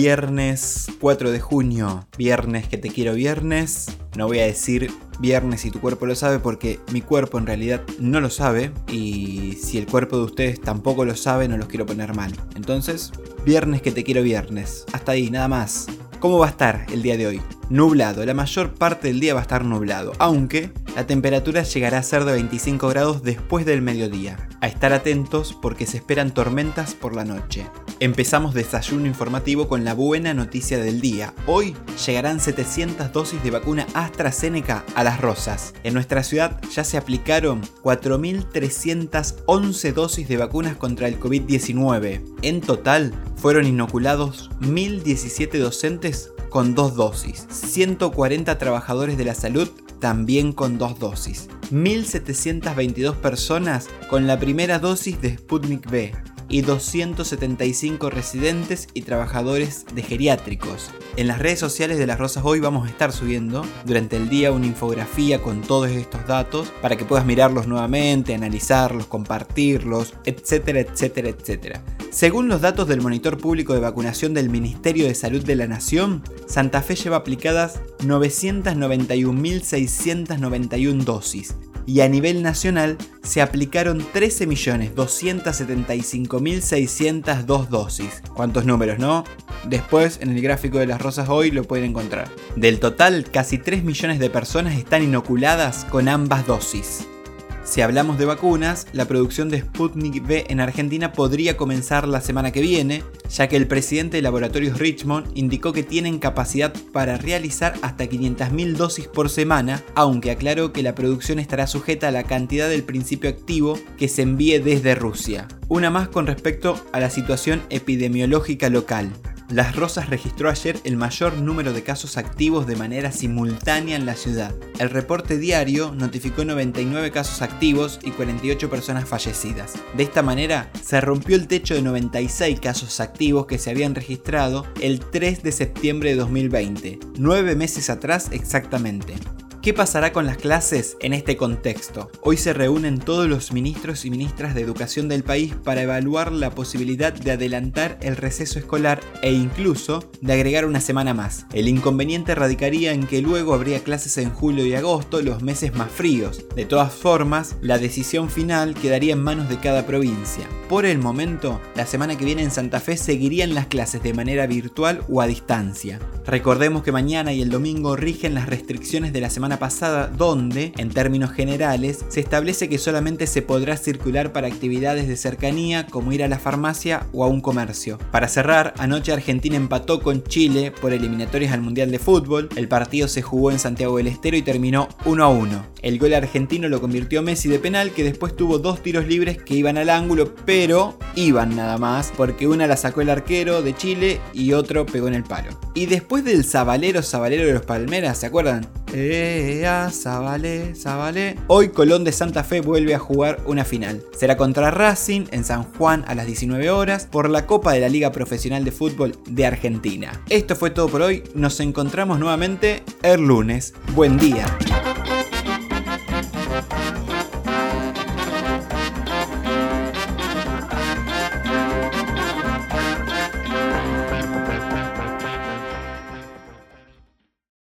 Viernes 4 de junio, viernes que te quiero viernes. No voy a decir viernes si tu cuerpo lo sabe porque mi cuerpo en realidad no lo sabe y si el cuerpo de ustedes tampoco lo sabe no los quiero poner mal. Entonces, viernes que te quiero viernes. Hasta ahí, nada más. ¿Cómo va a estar el día de hoy? Nublado, la mayor parte del día va a estar nublado, aunque la temperatura llegará a ser de 25 grados después del mediodía. A estar atentos porque se esperan tormentas por la noche. Empezamos desayuno informativo con la buena noticia del día. Hoy llegarán 700 dosis de vacuna AstraZeneca a las rosas. En nuestra ciudad ya se aplicaron 4.311 dosis de vacunas contra el COVID-19. En total fueron inoculados 1.017 docentes con dos dosis, 140 trabajadores de la salud también con dos dosis, 1.722 personas con la primera dosis de Sputnik V y 275 residentes y trabajadores de geriátricos. En las redes sociales de Las Rosas hoy vamos a estar subiendo durante el día una infografía con todos estos datos para que puedas mirarlos nuevamente, analizarlos, compartirlos, etcétera, etcétera, etcétera. Según los datos del Monitor Público de Vacunación del Ministerio de Salud de la Nación, Santa Fe lleva aplicadas 991.691 dosis, y a nivel nacional se aplicaron 13.275.602 dosis. ¿Cuántos números, no? Después en el gráfico de las rosas hoy lo pueden encontrar. Del total, casi 3 millones de personas están inoculadas con ambas dosis. Si hablamos de vacunas, la producción de Sputnik V en Argentina podría comenzar la semana que viene, ya que el presidente de Laboratorios Richmond indicó que tienen capacidad para realizar hasta 500.000 dosis por semana, aunque aclaró que la producción estará sujeta a la cantidad del principio activo que se envíe desde Rusia. Una más con respecto a la situación epidemiológica local. Las Rosas registró ayer el mayor número de casos activos de manera simultánea en la ciudad. El reporte diario notificó 99 casos activos y 48 personas fallecidas. De esta manera, se rompió el techo de 96 casos activos que se habían registrado el 3 de septiembre de 2020, nueve meses atrás exactamente. ¿Qué pasará con las clases en este contexto? Hoy se reúnen todos los ministros y ministras de educación del país para evaluar la posibilidad de adelantar el receso escolar e incluso de agregar una semana más. El inconveniente radicaría en que luego habría clases en julio y agosto, los meses más fríos. De todas formas, la decisión final quedaría en manos de cada provincia. Por el momento, la semana que viene en Santa Fe seguirían las clases de manera virtual o a distancia. Recordemos que mañana y el domingo rigen las restricciones de la semana pasada donde, en términos generales, se establece que solamente se podrá circular para actividades de cercanía como ir a la farmacia o a un comercio. Para cerrar, anoche Argentina empató con Chile por eliminatorias al Mundial de Fútbol. El partido se jugó en Santiago del Estero y terminó 1 a 1. El gol argentino lo convirtió Messi de penal que después tuvo dos tiros libres que iban al ángulo, pero iban nada más, porque una la sacó el arquero de Chile y otro pegó en el palo. Y después del Zabalero Zabalero de los Palmeras, ¿se acuerdan? Ea, Zabalé, Zabalé. Hoy Colón de Santa Fe vuelve a jugar una final. Será contra Racing en San Juan a las 19 horas por la Copa de la Liga Profesional de Fútbol de Argentina. Esto fue todo por hoy. Nos encontramos nuevamente el lunes. Buen día.